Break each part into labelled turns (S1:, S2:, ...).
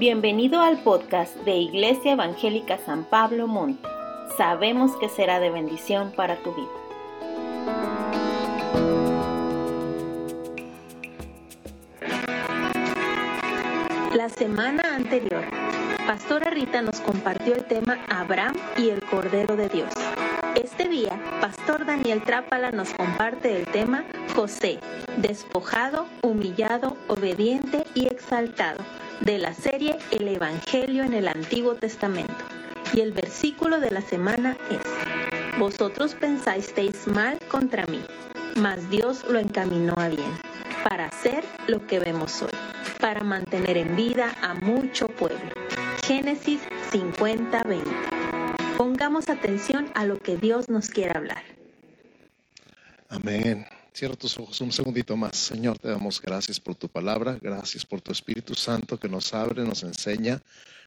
S1: Bienvenido al podcast de Iglesia Evangélica San Pablo Monte. Sabemos que será de bendición para tu vida. La semana anterior, Pastora Rita nos compartió el tema Abraham y el Cordero de Dios. Este día, Pastor Daniel Trápala nos comparte el tema José, despojado, humillado, obediente y exaltado de la serie El Evangelio en el Antiguo Testamento. Y el versículo de la semana es, Vosotros pensasteis mal contra mí, mas Dios lo encaminó a bien, para hacer lo que vemos hoy, para mantener en vida a mucho pueblo. Génesis 50:20. Pongamos atención a lo que Dios nos quiere hablar.
S2: Amén. Cierra tus ojos un segundito más. Señor, te damos gracias por tu palabra, gracias por tu Espíritu Santo que nos abre, nos enseña,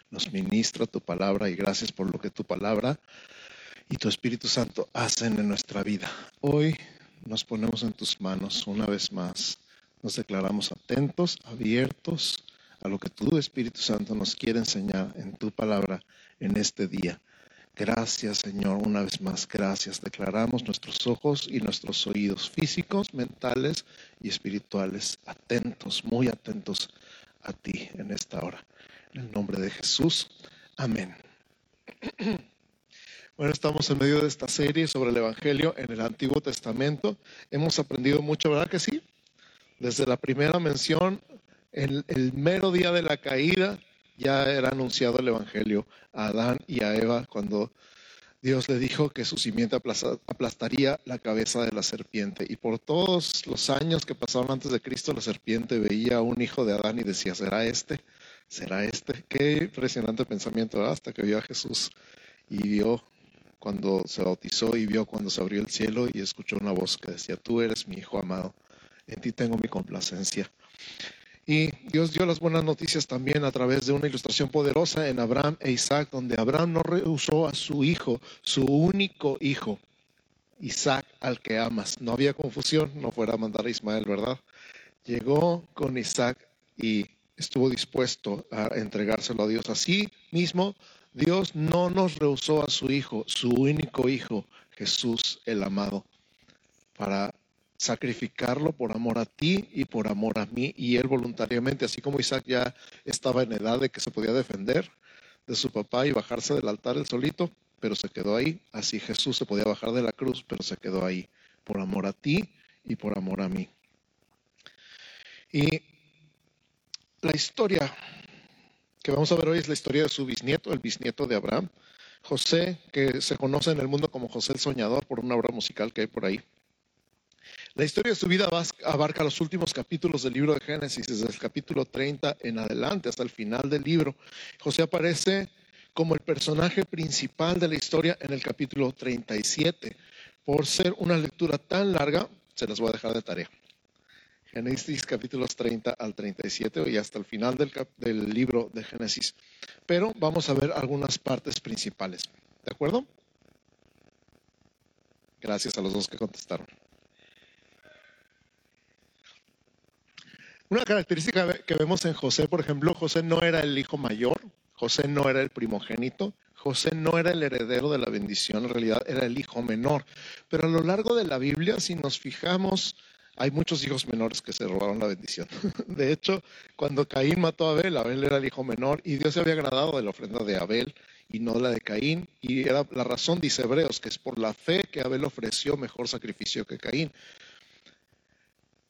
S2: nos ministra tu palabra y gracias por lo que tu palabra y tu Espíritu Santo hacen en nuestra vida. Hoy nos ponemos en tus manos una vez más. Nos declaramos atentos, abiertos a lo que tu Espíritu Santo nos quiere enseñar en tu palabra en este día. Gracias Señor, una vez más, gracias. Declaramos nuestros ojos y nuestros oídos físicos, mentales y espirituales atentos, muy atentos a ti en esta hora. En el nombre de Jesús. Amén. Bueno, estamos en medio de esta serie sobre el Evangelio en el Antiguo Testamento. Hemos aprendido mucho, ¿verdad que sí? Desde la primera mención, el, el mero día de la caída, ya era anunciado el Evangelio a Adán y a Eva cuando Dios le dijo que su simiente aplastaría la cabeza de la serpiente. Y por todos los años que pasaron antes de Cristo, la serpiente veía a un hijo de Adán y decía, ¿será este? ¿Será este? Qué impresionante pensamiento, hasta que vio a Jesús y vio cuando se bautizó y vio cuando se abrió el cielo y escuchó una voz que decía, tú eres mi hijo amado, en ti tengo mi complacencia. Y Dios dio las buenas noticias también a través de una ilustración poderosa en Abraham e Isaac, donde Abraham no rehusó a su hijo, su único hijo, Isaac al que amas. No había confusión, no fuera a mandar a Ismael, ¿verdad? Llegó con Isaac y estuvo dispuesto a entregárselo a Dios. Así mismo, Dios no nos rehusó a su hijo, su único hijo, Jesús el amado, para sacrificarlo por amor a ti y por amor a mí. Y él voluntariamente, así como Isaac ya estaba en edad de que se podía defender de su papá y bajarse del altar el solito, pero se quedó ahí. Así Jesús se podía bajar de la cruz, pero se quedó ahí por amor a ti y por amor a mí. Y la historia que vamos a ver hoy es la historia de su bisnieto, el bisnieto de Abraham, José, que se conoce en el mundo como José el Soñador por una obra musical que hay por ahí. La historia de su vida abarca los últimos capítulos del libro de Génesis, desde el capítulo 30 en adelante hasta el final del libro. José aparece como el personaje principal de la historia en el capítulo 37. Por ser una lectura tan larga, se las voy a dejar de tarea. Génesis capítulos 30 al 37 y hasta el final del, del libro de Génesis. Pero vamos a ver algunas partes principales. ¿De acuerdo? Gracias a los dos que contestaron. Una característica que vemos en José, por ejemplo, José no era el hijo mayor, José no era el primogénito, José no era el heredero de la bendición, en realidad era el hijo menor. Pero a lo largo de la Biblia, si nos fijamos, hay muchos hijos menores que se robaron la bendición. De hecho, cuando Caín mató a Abel, Abel era el hijo menor y Dios se había agradado de la ofrenda de Abel y no la de Caín. Y era la razón, dice Hebreos, que es por la fe que Abel ofreció mejor sacrificio que Caín.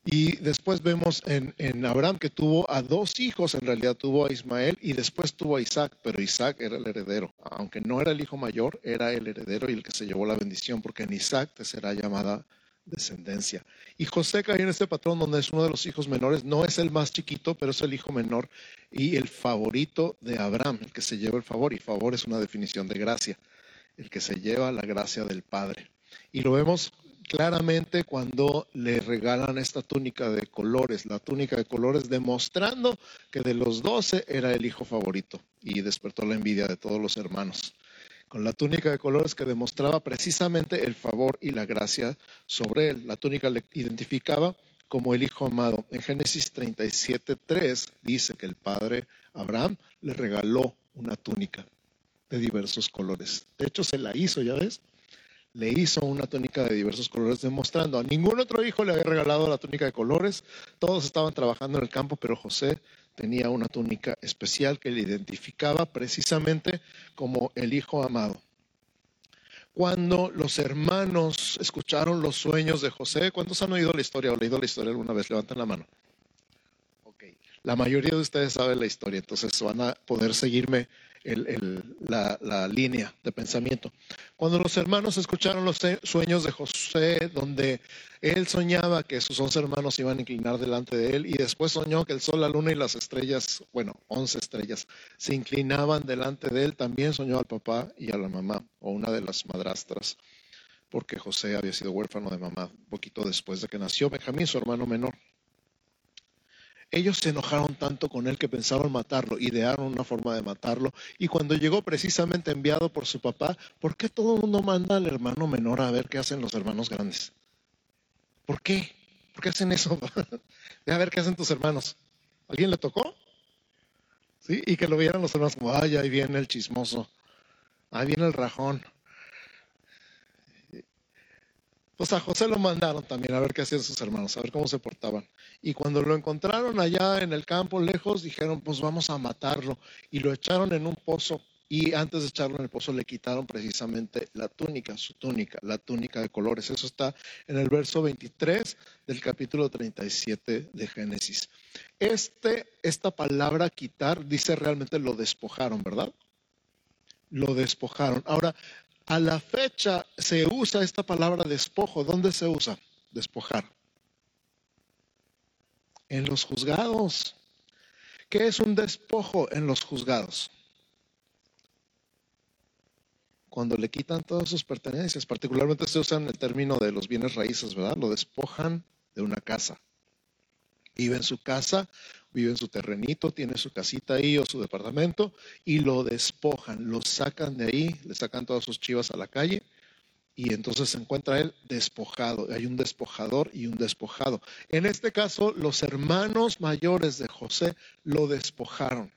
S2: Y después vemos en, en, Abraham que tuvo a dos hijos, en realidad tuvo a Ismael y después tuvo a Isaac, pero Isaac era el heredero. Aunque no era el hijo mayor, era el heredero y el que se llevó la bendición, porque en Isaac te será llamada descendencia. Y José cae en este patrón donde es uno de los hijos menores, no es el más chiquito, pero es el hijo menor y el favorito de Abraham, el que se lleva el favor. Y favor es una definición de gracia, el que se lleva la gracia del Padre. Y lo vemos claramente cuando le regalan esta túnica de colores, la túnica de colores demostrando que de los doce era el hijo favorito y despertó la envidia de todos los hermanos. Con la túnica de colores que demostraba precisamente el favor y la gracia sobre él. La túnica le identificaba como el hijo amado. En Génesis 37.3 dice que el padre Abraham le regaló una túnica de diversos colores. De hecho, se la hizo, ya ves. Le hizo una túnica de diversos colores, demostrando a ningún otro hijo le había regalado la túnica de colores. Todos estaban trabajando en el campo, pero José tenía una túnica especial que le identificaba precisamente como el hijo amado. Cuando los hermanos escucharon los sueños de José, ¿cuántos han oído la historia o leído la historia alguna vez? Levanten la mano. La mayoría de ustedes saben la historia, entonces van a poder seguirme la, línea de pensamiento. Cuando los hermanos escucharon los sueños de José, donde él soñaba que sus once hermanos iban a inclinar delante de él, y después soñó que el sol, la luna y las estrellas, bueno, once estrellas, se inclinaban delante de él, también soñó al papá y a la mamá, o una de las madrastras, porque José había sido huérfano de mamá poquito después de que nació Benjamín, su hermano menor. Ellos se enojaron tanto con él que pensaron matarlo, idearon una forma de matarlo. Y cuando llegó precisamente enviado por su papá, ¿por qué todo el mundo manda al hermano menor a ver qué hacen los hermanos grandes? ¿Por qué? ¿Por qué hacen eso? a ver qué hacen tus hermanos. ¿Alguien le tocó? ¿Sí? Y que lo vieran los hermanos como, ay, ahí viene el chismoso, ahí viene el rajón. Pues a José lo mandaron también a ver qué hacían sus hermanos, a ver cómo se portaban. Y cuando lo encontraron allá en el campo lejos, dijeron, pues vamos a matarlo. Y lo echaron en un pozo. Y antes de echarlo en el pozo le quitaron precisamente la túnica, su túnica, la túnica de colores. Eso está en el verso 23 del capítulo 37 de Génesis. Este, esta palabra quitar dice realmente lo despojaron, ¿verdad? Lo despojaron. Ahora, a la fecha se usa esta palabra despojo. ¿Dónde se usa? Despojar. En los juzgados. ¿Qué es un despojo en los juzgados? Cuando le quitan todas sus pertenencias, particularmente se usa el término de los bienes raíces, ¿verdad? Lo despojan de una casa. Vive en su casa, vive en su terrenito, tiene su casita ahí o su departamento y lo despojan, lo sacan de ahí, le sacan todas sus chivas a la calle y entonces se encuentra él despojado. Hay un despojador y un despojado. En este caso, los hermanos mayores de José lo despojaron.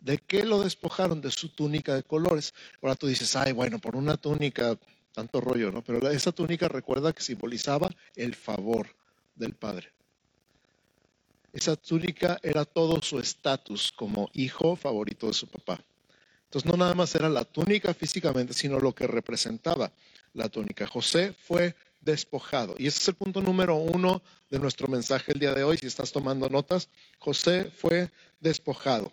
S2: ¿De qué lo despojaron? De su túnica de colores. Ahora tú dices, ay, bueno, por una túnica, tanto rollo, ¿no? Pero esa túnica recuerda que simbolizaba el favor del Padre. Esa túnica era todo su estatus como hijo favorito de su papá. Entonces no nada más era la túnica físicamente, sino lo que representaba la túnica. José fue despojado. Y ese es el punto número uno de nuestro mensaje el día de hoy. Si estás tomando notas, José fue despojado.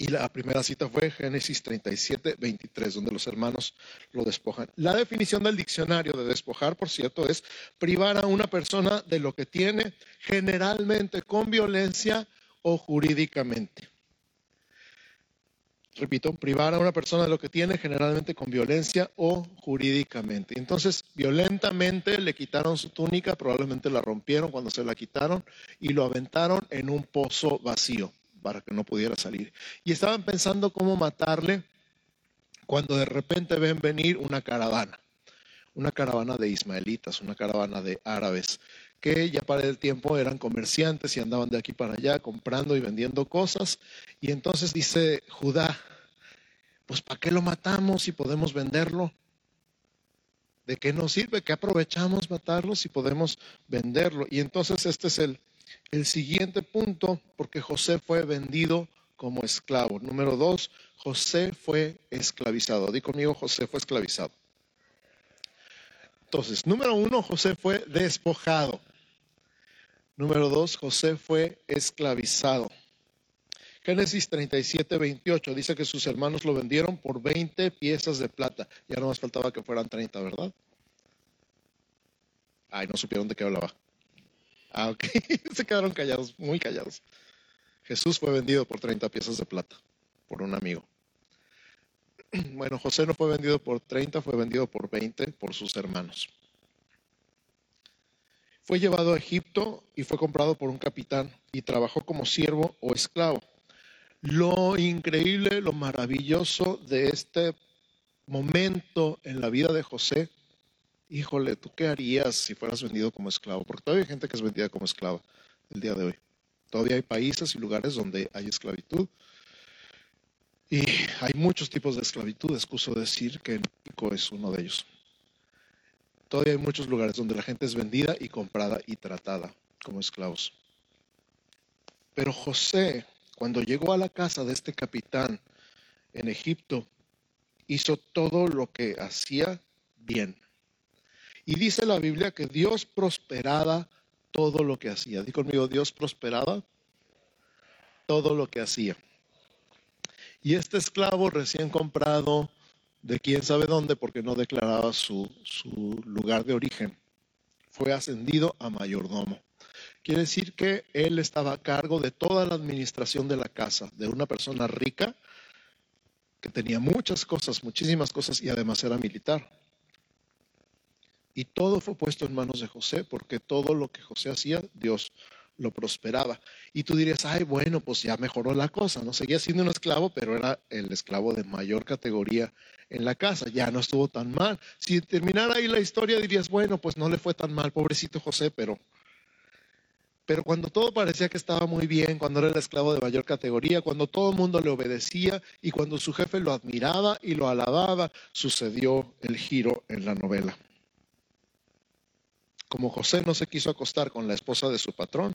S2: Y la primera cita fue Génesis 37, 23, donde los hermanos lo despojan. La definición del diccionario de despojar, por cierto, es privar a una persona de lo que tiene, generalmente con violencia o jurídicamente. Repito, privar a una persona de lo que tiene, generalmente con violencia o jurídicamente. Entonces, violentamente le quitaron su túnica, probablemente la rompieron cuando se la quitaron y lo aventaron en un pozo vacío para que no pudiera salir. Y estaban pensando cómo matarle cuando de repente ven venir una caravana, una caravana de ismaelitas, una caravana de árabes, que ya para el tiempo eran comerciantes y andaban de aquí para allá comprando y vendiendo cosas. Y entonces dice Judá, pues ¿para qué lo matamos si podemos venderlo? ¿De qué nos sirve? ¿Qué aprovechamos matarlo si podemos venderlo? Y entonces este es el, el siguiente punto, porque José fue vendido como esclavo. Número dos, José fue esclavizado. Di conmigo, José fue esclavizado. Entonces, número uno, José fue despojado. Número dos, José fue esclavizado. Génesis 37, 28 dice que sus hermanos lo vendieron por 20 piezas de plata. Ya no más faltaba que fueran 30, ¿verdad? Ay, no supieron de qué hablaba. Ah, ok. Se quedaron callados, muy callados. Jesús fue vendido por 30 piezas de plata por un amigo. Bueno, José no fue vendido por 30, fue vendido por 20 por sus hermanos. Fue llevado a Egipto y fue comprado por un capitán y trabajó como siervo o esclavo. Lo increíble, lo maravilloso de este momento en la vida de José híjole, ¿tú qué harías si fueras vendido como esclavo? Porque todavía hay gente que es vendida como esclava el día de hoy. Todavía hay países y lugares donde hay esclavitud. Y hay muchos tipos de esclavitud, excuso decir que México es uno de ellos. Todavía hay muchos lugares donde la gente es vendida y comprada y tratada como esclavos. Pero José, cuando llegó a la casa de este capitán en Egipto, hizo todo lo que hacía bien. Y dice la Biblia que Dios prosperaba todo lo que hacía. Dí conmigo, Dios prosperaba todo lo que hacía. Y este esclavo recién comprado de quién sabe dónde, porque no declaraba su, su lugar de origen, fue ascendido a mayordomo. Quiere decir que él estaba a cargo de toda la administración de la casa, de una persona rica que tenía muchas cosas, muchísimas cosas y además era militar. Y todo fue puesto en manos de José, porque todo lo que José hacía, Dios lo prosperaba. Y tú dirías, ay, bueno, pues ya mejoró la cosa, no seguía siendo un esclavo, pero era el esclavo de mayor categoría en la casa, ya no estuvo tan mal. Si terminara ahí la historia, dirías, bueno, pues no le fue tan mal, pobrecito José, pero... Pero cuando todo parecía que estaba muy bien, cuando era el esclavo de mayor categoría, cuando todo el mundo le obedecía y cuando su jefe lo admiraba y lo alababa, sucedió el giro en la novela. Como José no se quiso acostar con la esposa de su patrón,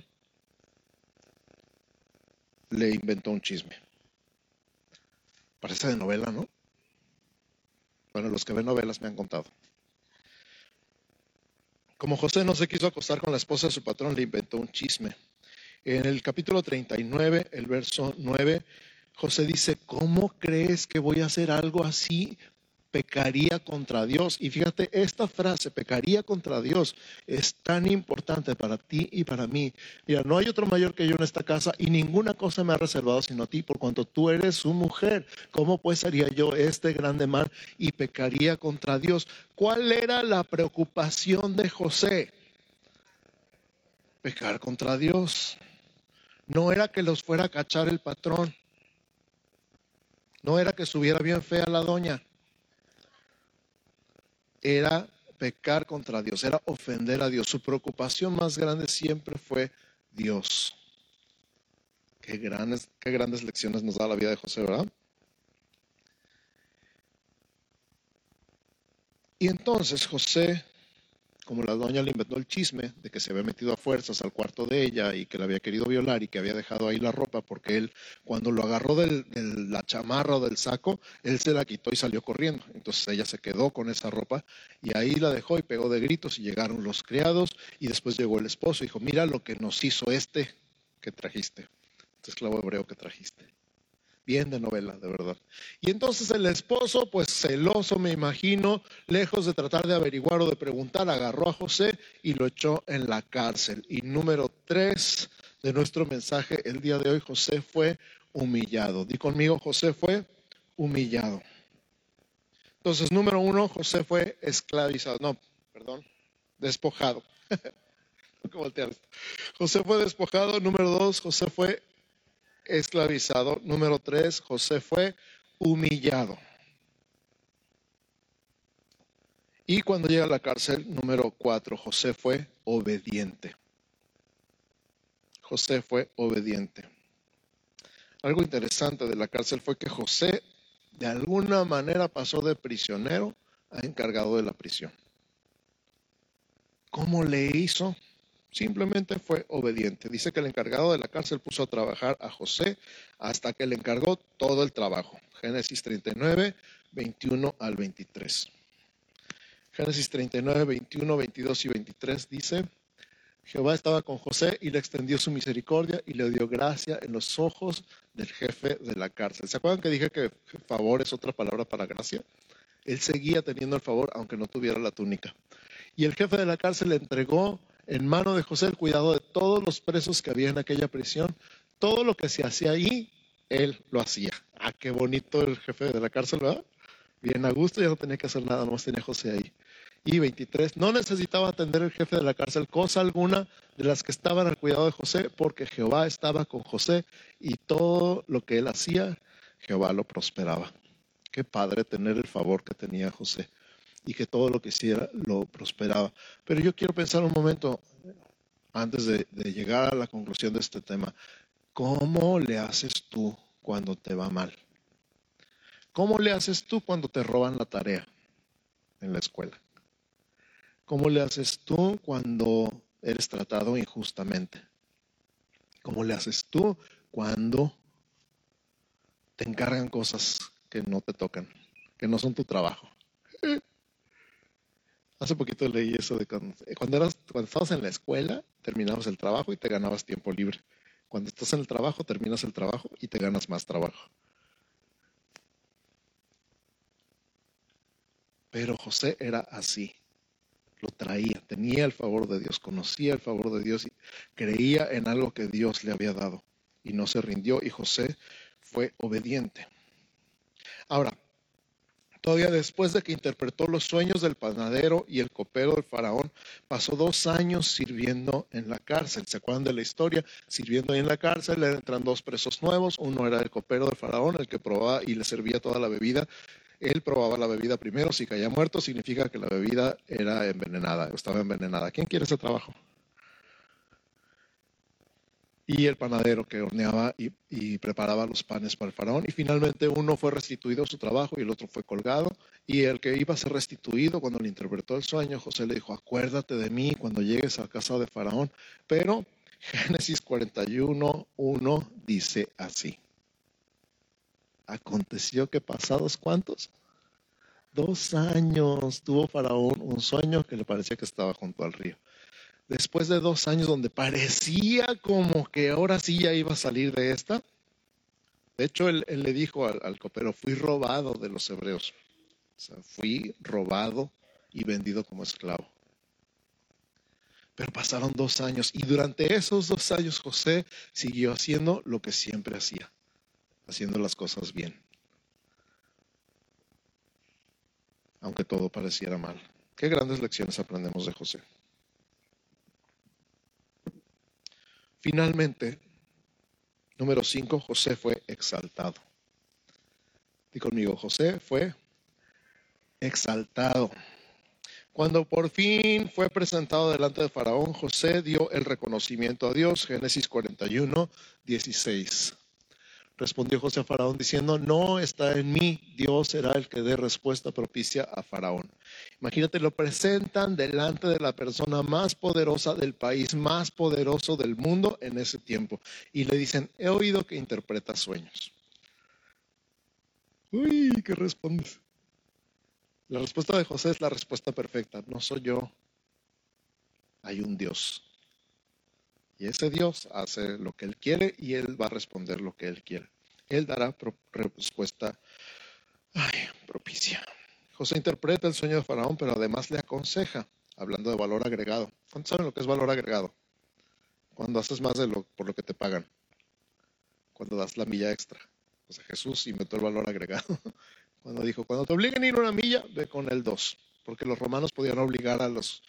S2: le inventó un chisme. Parece de novela, ¿no? Bueno, los que ven novelas me han contado. Como José no se quiso acostar con la esposa de su patrón, le inventó un chisme. En el capítulo 39, el verso 9, José dice, ¿cómo crees que voy a hacer algo así pecaría contra Dios. Y fíjate, esta frase, pecaría contra Dios, es tan importante para ti y para mí. Mira, no hay otro mayor que yo en esta casa y ninguna cosa me ha reservado sino a ti, por cuanto tú eres su mujer. ¿Cómo pues haría yo este grande mal y pecaría contra Dios? ¿Cuál era la preocupación de José? Pecar contra Dios. No era que los fuera a cachar el patrón. No era que subiera bien fea la doña era pecar contra Dios, era ofender a Dios. Su preocupación más grande siempre fue Dios. Qué grandes, qué grandes lecciones nos da la vida de José, ¿verdad? Y entonces José como la doña le inventó el chisme de que se había metido a fuerzas al cuarto de ella y que la había querido violar y que había dejado ahí la ropa porque él cuando lo agarró de la chamarra o del saco, él se la quitó y salió corriendo. Entonces ella se quedó con esa ropa y ahí la dejó y pegó de gritos y llegaron los criados y después llegó el esposo y dijo, mira lo que nos hizo este que trajiste, este esclavo hebreo que trajiste bien de novela, de verdad. Y entonces el esposo, pues celoso me imagino, lejos de tratar de averiguar o de preguntar, agarró a José y lo echó en la cárcel. Y número tres de nuestro mensaje el día de hoy, José fue humillado. Di conmigo, José fue humillado. Entonces, número uno, José fue esclavizado. No, perdón, despojado. José fue despojado. Número dos, José fue esclavizado. Número tres, José fue humillado. Y cuando llega a la cárcel, número cuatro, José fue obediente. José fue obediente. Algo interesante de la cárcel fue que José de alguna manera pasó de prisionero a encargado de la prisión. ¿Cómo le hizo? Simplemente fue obediente. Dice que el encargado de la cárcel puso a trabajar a José hasta que le encargó todo el trabajo. Génesis 39, 21 al 23. Génesis 39, 21, 22 y 23 dice, Jehová estaba con José y le extendió su misericordia y le dio gracia en los ojos del jefe de la cárcel. ¿Se acuerdan que dije que favor es otra palabra para gracia? Él seguía teniendo el favor aunque no tuviera la túnica. Y el jefe de la cárcel le entregó en mano de José el cuidado de todos los presos que había en aquella prisión. Todo lo que se hacía ahí, él lo hacía. Ah, qué bonito el jefe de la cárcel, ¿verdad? Bien a gusto, ya no tenía que hacer nada, nomás tenía José ahí. Y 23, no necesitaba atender el jefe de la cárcel cosa alguna de las que estaban al cuidado de José, porque Jehová estaba con José y todo lo que él hacía, Jehová lo prosperaba. Qué padre tener el favor que tenía José. Y que todo lo que hiciera lo prosperaba. Pero yo quiero pensar un momento, antes de, de llegar a la conclusión de este tema, ¿cómo le haces tú cuando te va mal? ¿Cómo le haces tú cuando te roban la tarea en la escuela? ¿Cómo le haces tú cuando eres tratado injustamente? ¿Cómo le haces tú cuando te encargan cosas que no te tocan, que no son tu trabajo? Hace poquito leí eso de cuando, cuando, eras, cuando estabas en la escuela, terminabas el trabajo y te ganabas tiempo libre. Cuando estás en el trabajo, terminas el trabajo y te ganas más trabajo. Pero José era así. Lo traía, tenía el favor de Dios, conocía el favor de Dios y creía en algo que Dios le había dado. Y no se rindió y José fue obediente. Ahora, todavía después de que interpretó los sueños del panadero y el copero del faraón, pasó dos años sirviendo en la cárcel. ¿Se acuerdan de la historia? Sirviendo ahí en la cárcel, entran dos presos nuevos. Uno era el copero del faraón, el que probaba y le servía toda la bebida él probaba la bebida primero, si caía muerto significa que la bebida era envenenada, estaba envenenada. ¿Quién quiere ese trabajo? Y el panadero que horneaba y, preparaba los panes para el faraón. Y finalmente uno fue restituido a su trabajo y el otro fue colgado. Y el que iba a ser restituido cuando le interpretó el sueño, José le dijo, acuérdate de mí cuando llegues a casa de faraón. Pero Génesis 41, 1 dice así. Aconteció que pasados cuántos? Dos años tuvo Faraón un sueño que le parecía que estaba junto al río. Después de dos años donde parecía como que ahora sí ya iba a salir de esta, de hecho él, le dijo al, al, copero, fui robado de los hebreos. O sea, fui robado y vendido como esclavo. Pero pasaron dos años y durante esos dos años José siguió haciendo lo que siempre hacía haciendo las cosas bien. Aunque todo pareciera mal. Qué grandes lecciones aprendemos de José. Finalmente, número 5, José fue exaltado. Y conmigo, José fue exaltado. Cuando por fin fue presentado delante de Faraón, José dio el reconocimiento a Dios, Génesis 41, 16. Respondió José a Faraón diciendo, no está en mí, Dios será el que dé respuesta propicia a Faraón. Imagínate, lo presentan delante de la persona más poderosa del país, más poderoso del mundo en ese tiempo. Y le dicen, he oído que interpreta sueños. Uy, ¿qué respondes? La respuesta de José es la respuesta perfecta. No soy yo, hay un Dios. Y ese Dios hace lo que Él quiere y Él va a responder lo que Él quiere. Él dará respuesta propicia. José interpreta el sueño de Faraón, pero además le aconseja, hablando de valor agregado. ¿Cuántos saben lo que es valor agregado? Cuando haces más de lo por lo que te pagan. Cuando das la milla extra. O Jesús inventó el valor agregado. Cuando dijo, cuando te obliguen a ir una milla, ve con el dos. Porque los romanos podían obligar a los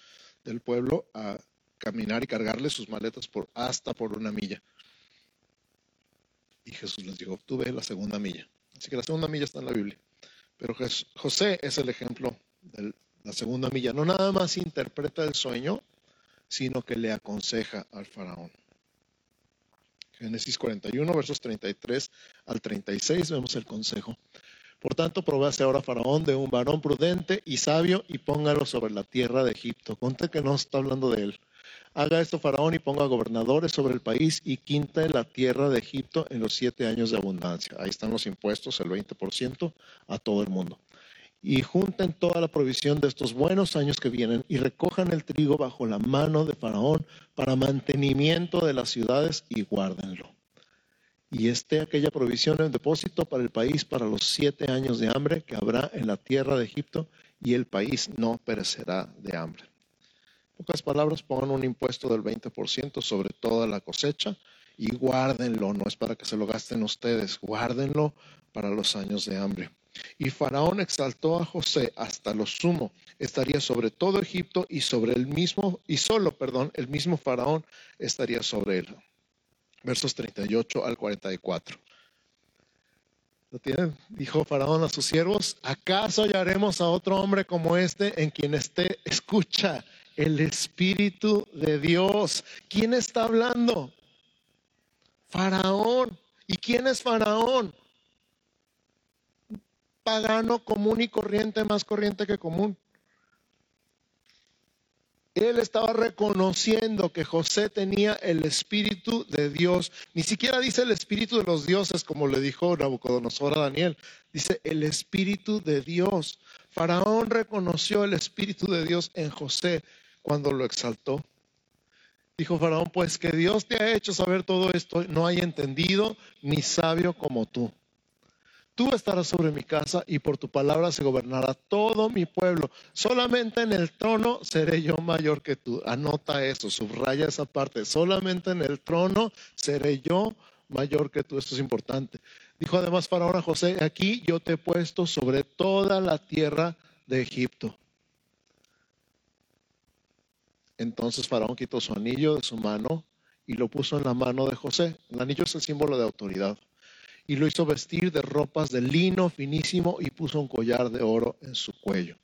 S2: del pueblo a caminar y cargarle sus maletas por hasta por una milla. Y Jesús les dijo, tú ve la segunda milla. Así que la segunda milla está en la Biblia. Pero José es el ejemplo de la segunda milla. No nada más interpreta el sueño, sino que le aconseja al faraón. Génesis 41, versos 33 al 36, vemos el consejo. Por tanto, probase ahora Faraón de un varón prudente y sabio y póngalo sobre la tierra de Egipto. Conte que no está hablando de él. Haga esto Faraón y ponga gobernadores sobre el país y quinte la tierra de Egipto en los siete años de abundancia. Ahí están los impuestos, el 20% a todo el mundo. Y junten toda la provisión de estos buenos años que vienen y recojan el trigo bajo la mano de Faraón para mantenimiento de las ciudades y guárdenlo. Y esté aquella provisión en depósito para el país para los siete años de hambre que habrá en la tierra de Egipto y el país no perecerá de hambre pocas palabras, pongan un impuesto del 20% sobre toda la cosecha y guárdenlo, no es para que se lo gasten ustedes, guárdenlo para los años de hambre. Y Faraón exaltó a José hasta lo sumo, estaría sobre todo Egipto y sobre el mismo, y solo, perdón, el mismo Faraón estaría sobre él. Versos 38 al 44. ¿Lo tienen? Dijo Faraón a sus siervos, ¿acaso hallaremos a otro hombre como este en quien esté, escucha, el Espíritu de Dios? ¿Quién está hablando? Faraón. ¿Y quién es Faraón? Pagano común y corriente, más corriente que común. Él estaba reconociendo que José tenía el Espíritu de Dios. Ni siquiera dice el Espíritu de los dioses, como le dijo Nabucodonosor a Daniel. Dice el Espíritu de Dios. Faraón reconoció el Espíritu de Dios en José cuando lo exaltó. Dijo Faraón, pues que Dios te ha hecho saber todo esto, no hay entendido ni sabio como tú. Tú estarás sobre mi casa y por tu palabra se gobernará todo mi pueblo. Solamente en el trono seré yo mayor que tú. Anota eso, subraya esa parte. Solamente en el trono seré yo mayor que tú. Esto es importante. Dijo además Faraón a José, aquí yo te he puesto sobre toda la tierra de Egipto. Entonces Faraón quitó su anillo de su mano y lo puso en la mano de José. El anillo es el símbolo de autoridad y lo hizo vestir de ropas de lino finísimo y puso un collar de oro en su cuello.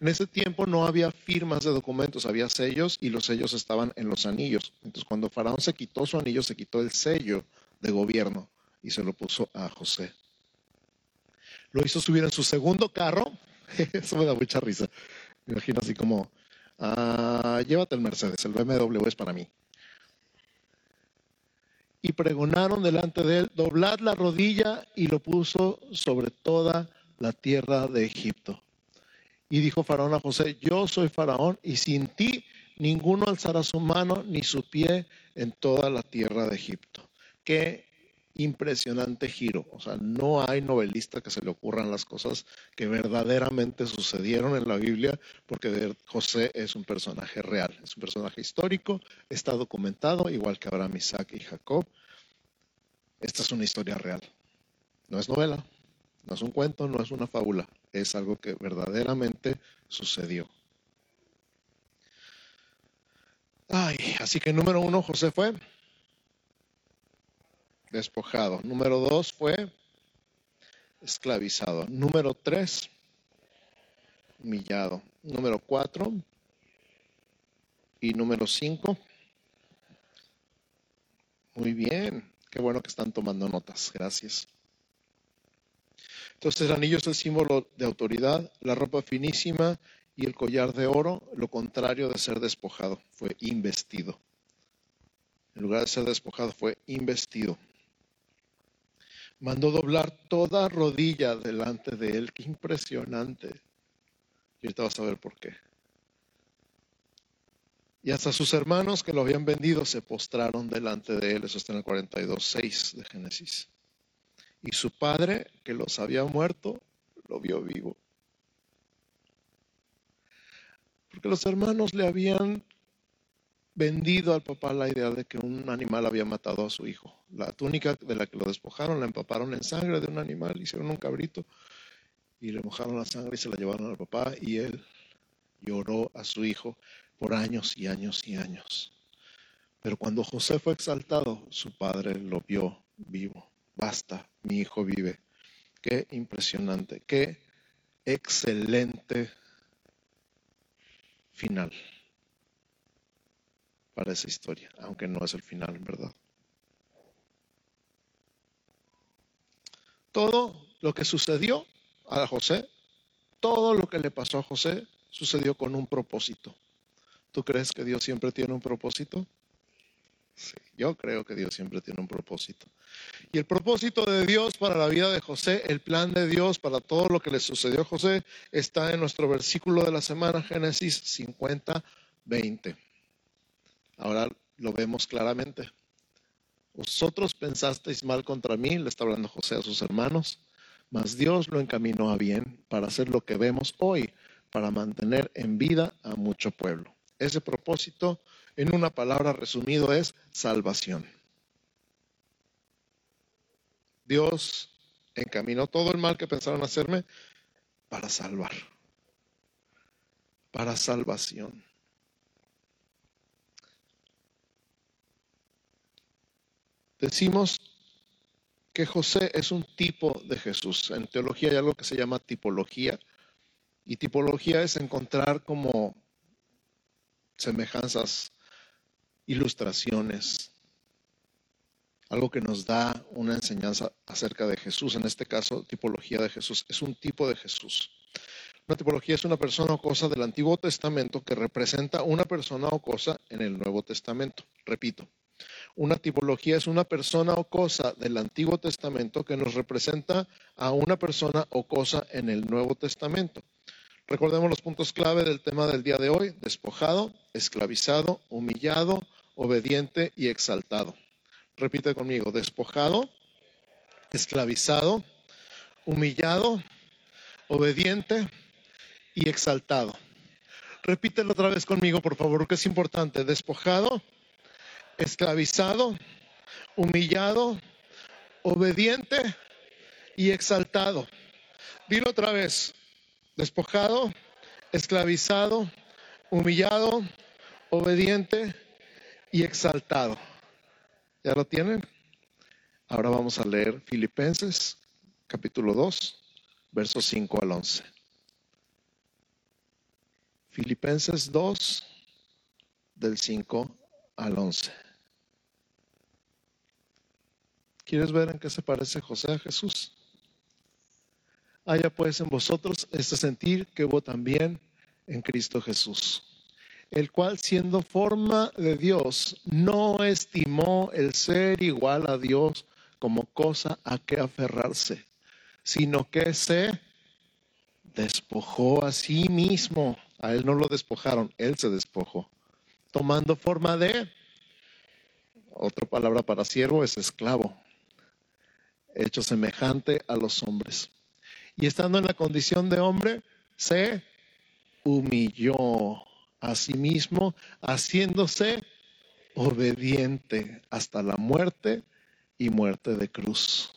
S2: En ese tiempo no había firmas de documentos, había sellos y los sellos estaban en los anillos. Entonces cuando Faraón se quitó su anillo, se quitó el sello de gobierno y se lo puso a José. Lo hizo subir en su segundo carro. Eso me da mucha risa. Me imagino así como, ah, llévate el Mercedes, el BMW es para mí y pregonaron delante de él, doblad la rodilla y lo puso sobre toda la tierra de Egipto. Y dijo Faraón a José, yo soy Faraón y sin ti ninguno alzará su mano ni su pie en toda la tierra de Egipto. Impresionante giro. O sea, no hay novelista que se le ocurran las cosas que verdaderamente sucedieron en la Biblia, porque José es un personaje real, es un personaje histórico, está documentado, igual que Abraham, Isaac y Jacob. Esta es una historia real. No es novela, no es un cuento, no es una fábula, es algo que verdaderamente sucedió. Ay, así que número uno, José fue despojado. Número dos fue esclavizado. Número tres, humillado. Número cuatro y número cinco. Muy bien, qué bueno que están tomando notas. Gracias. Entonces el anillo es el símbolo de autoridad, la ropa finísima y el collar de oro, lo contrario de ser despojado, fue investido. En lugar de ser despojado, fue investido mandó doblar toda rodilla delante de él. Qué impresionante. Y ahorita vas a ver por qué. Y hasta sus hermanos que lo habían vendido se postraron delante de él. Eso está en el 42.6 de Génesis. Y su padre, que los había muerto, lo vio vivo. Porque los hermanos le habían vendido al papá la idea de que un animal había matado a su hijo. La túnica de la que lo despojaron la empaparon en sangre de un animal, hicieron un cabrito y le mojaron la sangre y se la llevaron al papá y él lloró a su hijo por años y años y años. Pero cuando José fue exaltado, su padre lo vio vivo. Basta, mi hijo vive. Qué impresionante, qué excelente final para esa historia, aunque no es el final, verdad. Todo lo que sucedió a José, todo lo que le pasó a José, sucedió con un propósito. ¿Tú crees que Dios siempre tiene un propósito? Sí, yo creo que Dios siempre tiene un propósito. Y el propósito de Dios para la vida de José, el plan de Dios para todo lo que le sucedió a José, está en nuestro versículo de la semana, Génesis 50, 20. Ahora lo vemos claramente. Vosotros pensasteis mal contra mí, le está hablando José a sus hermanos, mas Dios lo encaminó a bien para hacer lo que vemos hoy, para mantener en vida a mucho pueblo. Ese propósito, en una palabra resumido, es salvación. Dios encaminó todo el mal que pensaron hacerme para salvar, para salvación. Decimos que José es un tipo de Jesús. En teología hay algo que se llama tipología. Y tipología es encontrar como semejanzas, ilustraciones, algo que nos da una enseñanza acerca de Jesús. En este caso, tipología de Jesús. Es un tipo de Jesús. Una tipología es una persona o cosa del Antiguo Testamento que representa una persona o cosa en el Nuevo Testamento. Repito, una tipología es una persona o cosa del Antiguo Testamento que nos representa a una persona o cosa en el Nuevo Testamento. Recordemos los puntos clave del tema del día de hoy, despojado, esclavizado, humillado, obediente y exaltado. Repite conmigo, despojado, esclavizado, humillado, obediente y exaltado. Repítelo otra vez conmigo, por favor, que es importante. Despojado, esclavizado, humillado, obediente y exaltado. Dilo otra vez. Despojado, esclavizado, humillado, obediente y exaltado. ¿Ya lo tienen? Ahora vamos a leer Filipenses capítulo 2, versos 5 al 11. Filipenses 2, del 5 al 11. ¿Quieres ver en qué se parece José a Jesús? Haya pues en vosotros este sentir que hubo también en Cristo Jesús, el cual siendo forma de Dios, no estimó el ser igual a Dios como cosa a que aferrarse, sino que se despojó a sí mismo a él no lo despojaron, él se despojó, tomando forma de, otra palabra para siervo es esclavo, hecho semejante a los hombres. Y estando en la condición de hombre, se humilló a sí mismo, haciéndose obediente hasta la muerte y muerte de cruz.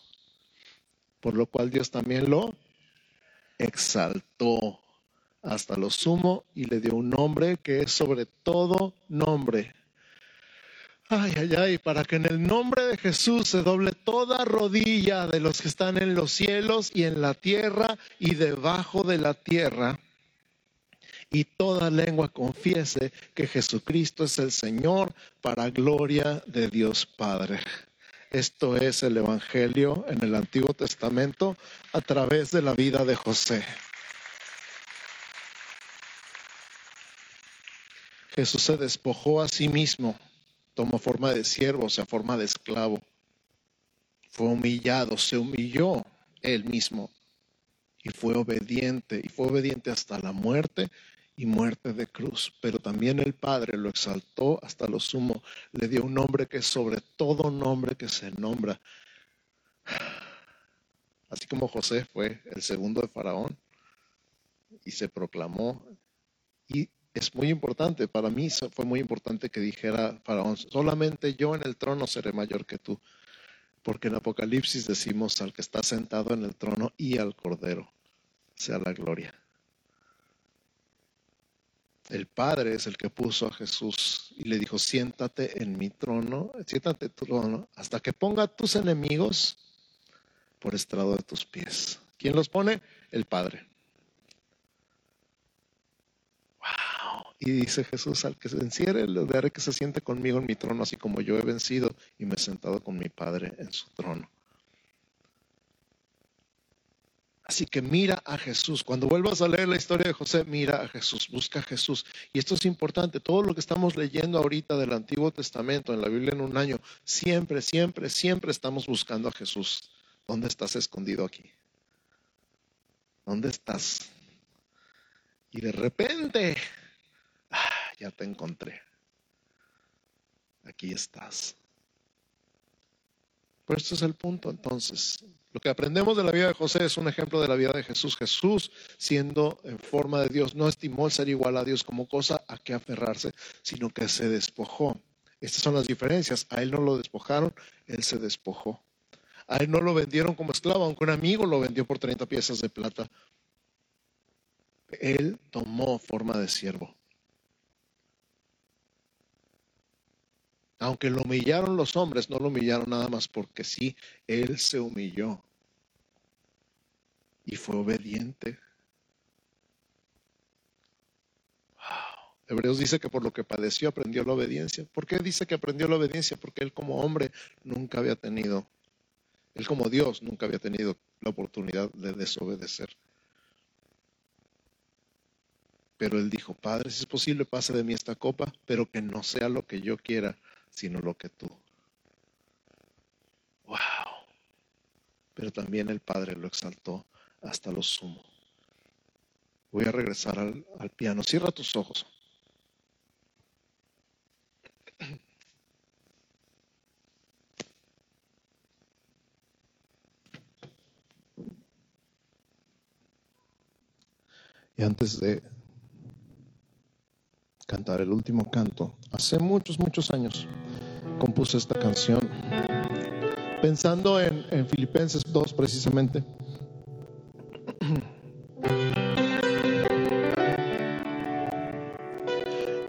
S2: Por lo cual Dios también lo exaltó hasta lo sumo y le dio un nombre que es sobre todo nombre. Ay, ay, ay, para que en el nombre de Jesús se doble toda rodilla de los que están en los cielos y en la tierra y debajo de la tierra, y toda lengua confiese que Jesucristo es el Señor para gloria de Dios Padre. Esto es el Evangelio en el Antiguo Testamento a través de la vida de José. Jesús se despojó a sí mismo, tomó forma de siervo, o sea, forma de esclavo. Fue humillado, se humilló él mismo y fue obediente, y fue obediente hasta la muerte y muerte de cruz. Pero también el Padre lo exaltó hasta lo sumo, le dio un nombre que sobre todo nombre que se nombra. Así como José fue el segundo de Faraón y se proclamó es muy importante, para mí fue muy importante que dijera Faraón, solamente yo en el trono seré mayor que tú, porque en Apocalipsis decimos al que está sentado en el trono y al Cordero, sea la gloria. El Padre es el que puso a Jesús y le dijo, siéntate en mi trono, siéntate en tu trono, hasta que ponga a tus enemigos por estrado de tus pies. ¿Quién los pone? El Padre. Y dice Jesús, al que se encierre, le daré que se siente conmigo en mi trono, así como yo he vencido y me he sentado con mi Padre en su trono. Así que mira a Jesús. Cuando vuelvas a leer la historia de José, mira a Jesús, busca a Jesús. Y esto es importante. Todo lo que estamos leyendo ahorita del Antiguo Testamento, en la Biblia en un año, siempre, siempre, siempre estamos buscando a Jesús. ¿Dónde estás escondido aquí? ¿Dónde estás? Y de repente ya te encontré. Aquí estás. Pero este es el punto entonces. Lo que aprendemos de la vida de José es un ejemplo de la vida de Jesús. Jesús, siendo en forma de Dios, no estimó el ser igual a Dios como cosa a que aferrarse, sino que se despojó. Estas son las diferencias. A él no lo despojaron, él se despojó. A él no lo vendieron como esclavo, aunque un amigo lo vendió por 30 piezas de plata. Él tomó forma de siervo. Aunque lo humillaron los hombres, no lo humillaron nada más porque sí, Él se humilló y fue obediente. Hebreos dice que por lo que padeció aprendió la obediencia. ¿Por qué dice que aprendió la obediencia? Porque él como hombre nunca había tenido, él como Dios nunca había tenido la oportunidad de desobedecer. Pero él dijo, Padre, si es posible, pase de mí esta copa, pero que no sea lo que yo quiera, sino lo que tú. Wow. Pero también el Padre lo exaltó hasta lo sumo. Voy a regresar al, piano. Cierra tus ojos. Y antes de cantar el último canto, hace muchos, muchos años compuse esta canción pensando en, en Filipenses 2 precisamente.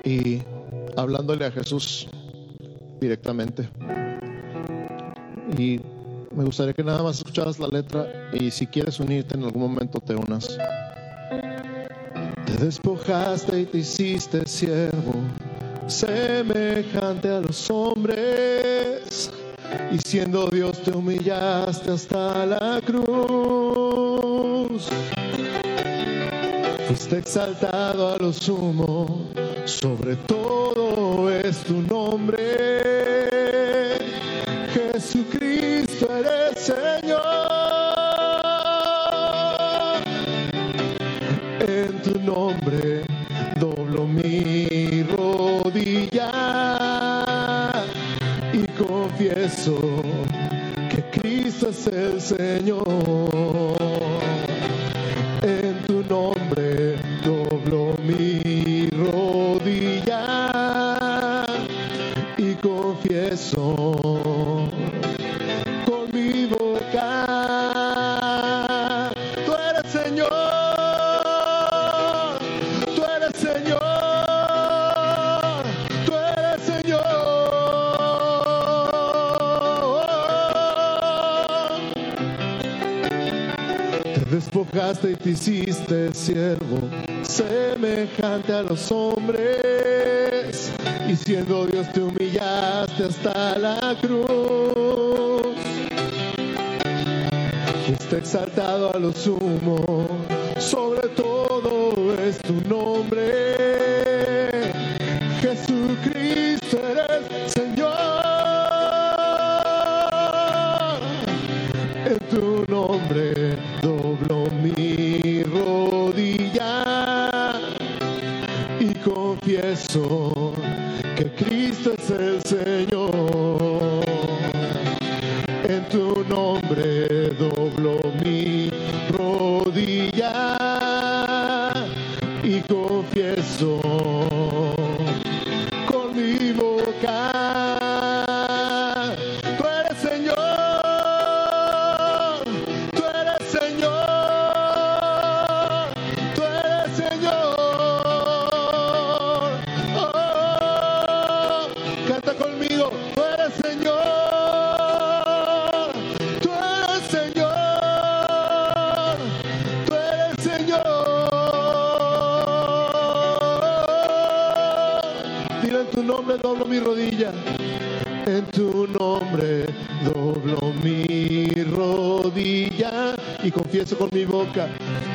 S2: Y hablándole a Jesús directamente. Y me gustaría que nada más escucharas la letra y si quieres unirte en algún momento te unas. Te despojaste y te hiciste siervo, semejante a los hombres, y siendo Dios te humillaste hasta la cruz. Fuiste exaltado a lo sumo, sobre todo es tu nombre. En tu nombre doblo mi rodilla y confieso que Cristo es el Señor. Y te hiciste siervo, semejante a los hombres, y siendo Dios te humillaste hasta la cruz. Fuiste exaltado a lo sumo, que Cristo es el Señor.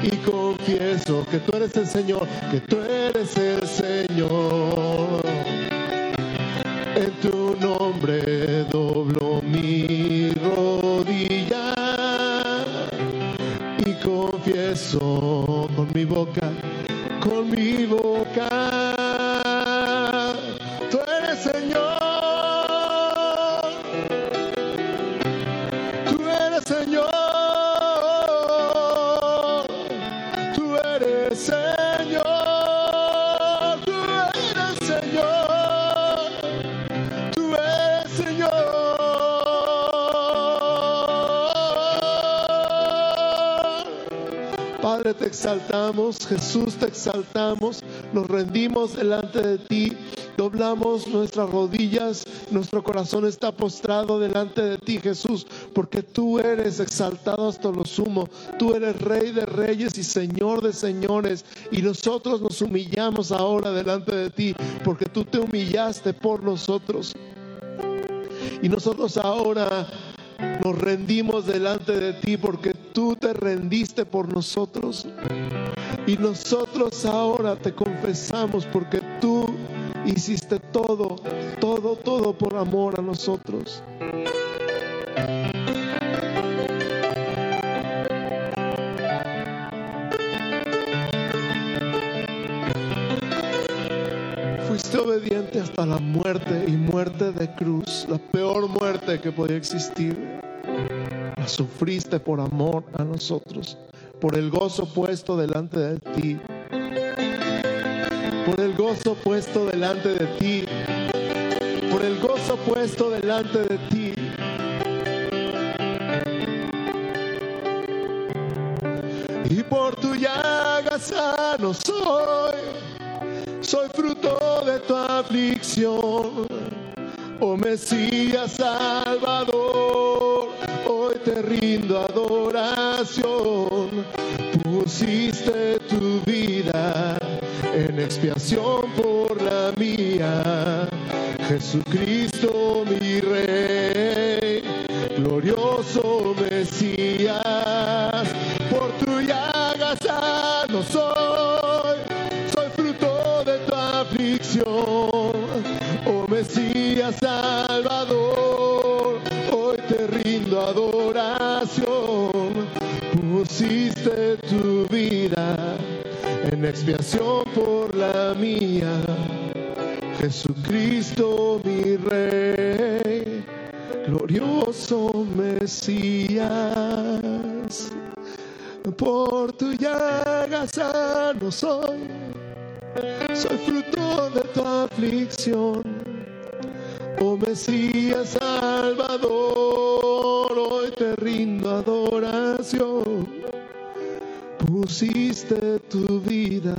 S2: Y confieso que tú eres el Señor, que tú eres Te exaltamos, Jesús, te exaltamos, nos rendimos delante de ti, doblamos nuestras rodillas, nuestro corazón está postrado delante de ti, Jesús, porque tú eres exaltado hasta lo sumo, tú eres Rey de reyes y Señor de señores, y nosotros nos humillamos ahora delante de ti, porque tú te humillaste por nosotros. Y nosotros ahora nos rendimos delante de ti porque tú te rendiste por nosotros. Y nosotros ahora te confesamos porque tú hiciste todo, todo, todo por amor a nosotros. Fuiste obediente hasta la muerte y muerte de cruz, la peor muerte que podía existir. Sufriste por amor a nosotros, por el gozo puesto delante de ti por el gozo puesto delante de ti, por el gozo puesto delante de ti. Y por tu llaga sano soy, soy fruto de tu aflicción, oh Mesías rindo adoración, pusiste tu vida en expiación por la mía. Jesucristo mi Rey, soy, soy fruto de tu aflicción. Oh Mesías Salvador, hoy te rindo adoración pusiste tu vida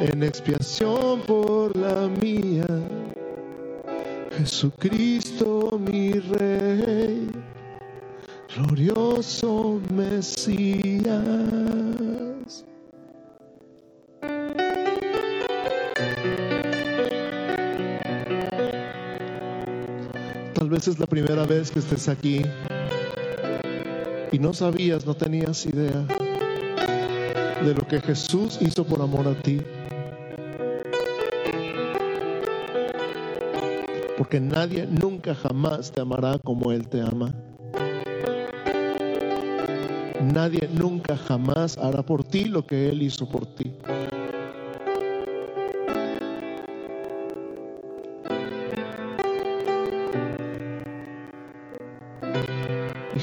S2: en expiación por la mía. Jesucristo mi Rey, glorioso Mesías. Vez es la primera vez que estés aquí y no sabías, no tenías idea de lo que Jesús hizo por amor a ti. Porque nadie nunca jamás te amará como Él te ama. Nadie nunca jamás hará por ti lo que Él hizo por ti.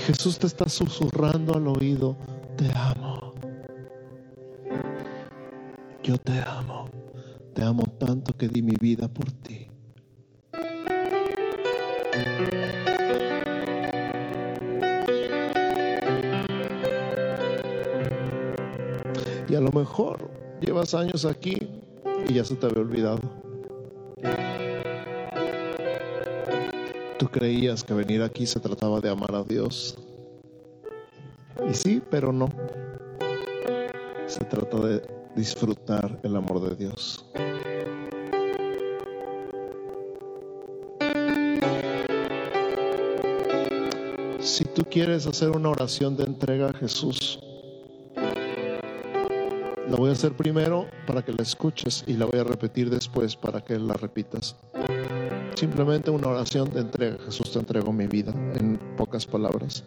S2: Jesús te está susurrando al oído, te amo. Yo te amo. Te amo tanto que di mi vida por ti. Y a lo mejor llevas años aquí y ya se te había olvidado. Tú creías que venir aquí se trataba de amar a Dios. Y sí, pero no. Se trata de disfrutar el amor de Dios. Si tú quieres hacer una oración de entrega a Jesús, la voy a hacer primero para que la escuches y la voy a repetir después para que la repitas. Simplemente una oración de entrega. Jesús te entrego mi vida en pocas palabras.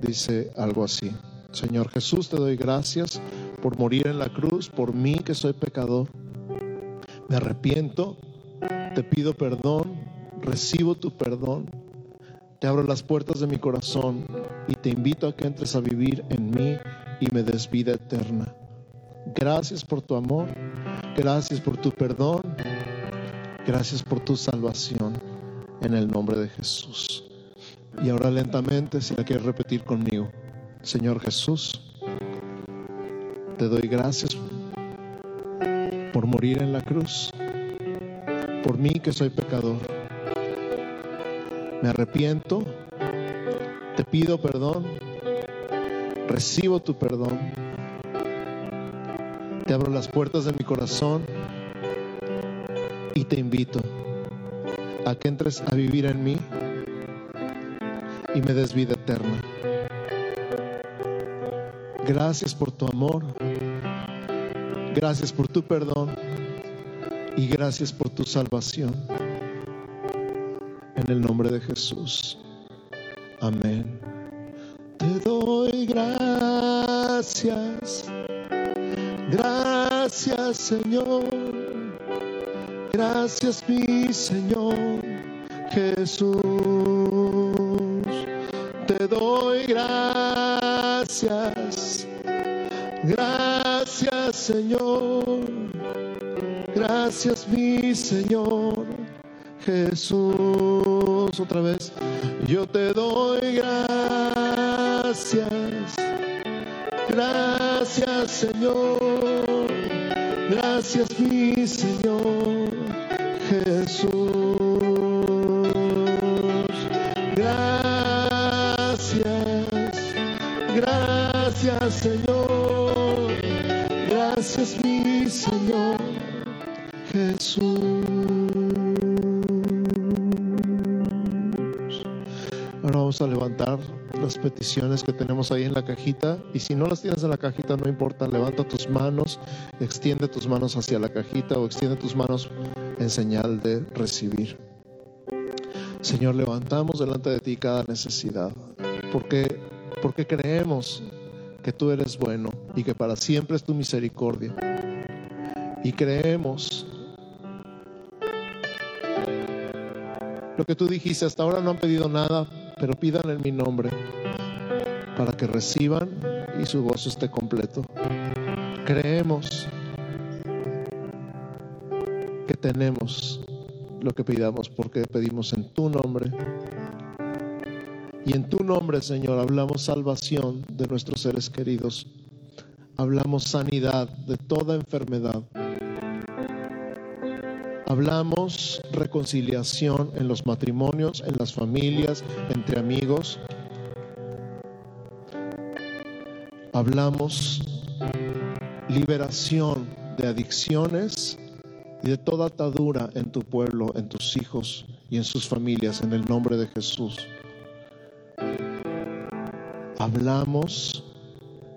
S2: Dice algo así. Señor Jesús, te doy gracias por morir en la cruz, por mí que soy pecador. Me arrepiento, te pido perdón, recibo tu perdón, te abro las puertas de mi corazón y te invito a que entres a vivir en mí y me des vida eterna. Gracias por tu amor, gracias por tu perdón, gracias por tu salvación en el nombre de Jesús. Y ahora lentamente, si la quieres repetir conmigo, Señor Jesús, te doy gracias por morir en la cruz, por mí que soy pecador. Me arrepiento, te pido perdón, recibo tu perdón, te abro las puertas de mi corazón y te invito a que entres a vivir en mí y me des vida eterna. Gracias por tu amor. Gracias por tu perdón. Y gracias por tu salvación. En el nombre de Jesús. Amén. Te doy gracias. Gracias Señor. Gracias mi Señor Jesús. Te doy gracias. Gracias Señor. Gracias mi Señor Jesús. Otra vez. Yo te doy gracias. Gracias Señor. Gracias mi Ahora vamos a levantar las peticiones que tenemos ahí en la cajita y si no las tienes en la cajita no importa, levanta tus manos, extiende tus manos hacia la cajita o extiende tus manos en señal de recibir. Señor, levantamos delante de ti cada necesidad, porque porque creemos que tú eres bueno y que para siempre es tu misericordia. Y creemos lo que tú dijiste, hasta ahora no han pedido nada, pero pidan en mi nombre para que reciban y su gozo esté completo. Creemos que tenemos lo que pidamos porque pedimos en tu nombre y en tu nombre, Señor, hablamos salvación de nuestros seres queridos. Hablamos sanidad de toda enfermedad. Hablamos reconciliación en los matrimonios, en las familias, entre amigos. Hablamos liberación de adicciones y de toda atadura en tu pueblo, en tus hijos y en sus familias, en el nombre de Jesús hablamos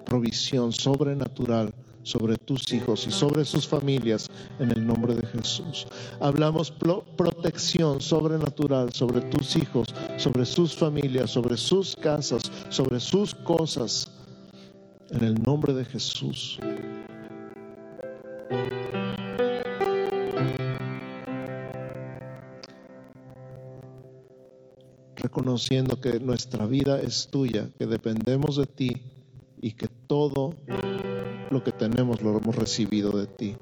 S2: provisión sobrenatural sobre tus hijos y sobre sus familias en el nombre de Jesús. Hablamos protección sobrenatural sobre tus hijos, sobre sus familias, sobre sus casas, sobre sus cosas en el nombre de Jesús. reconociendo que nuestra vida es tuya, que dependemos de ti y que todo lo que tenemos lo hemos recibido de ti.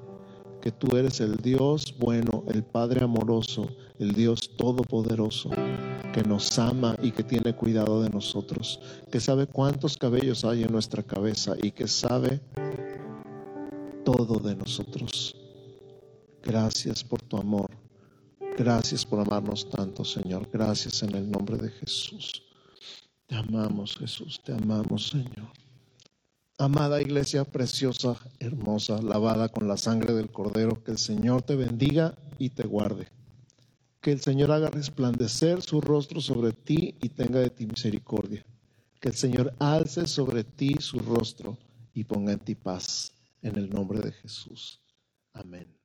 S2: Que tú eres el Dios bueno, el Padre amoroso, el Dios todopoderoso, que nos ama y que tiene cuidado de nosotros, que sabe cuántos cabellos hay en nuestra cabeza y que sabe todo de nosotros. Gracias por tu amor. Gracias por amarnos tanto, Señor. Gracias en el nombre de Jesús. Te amamos, Jesús. Te amamos, Señor. Amada iglesia preciosa, hermosa, lavada con la sangre del Cordero, que el Señor te bendiga y te guarde. Que el Señor haga resplandecer su rostro sobre ti y tenga de ti misericordia. Que el Señor alce sobre ti su rostro y ponga en ti paz. En el nombre de Jesús. Amén.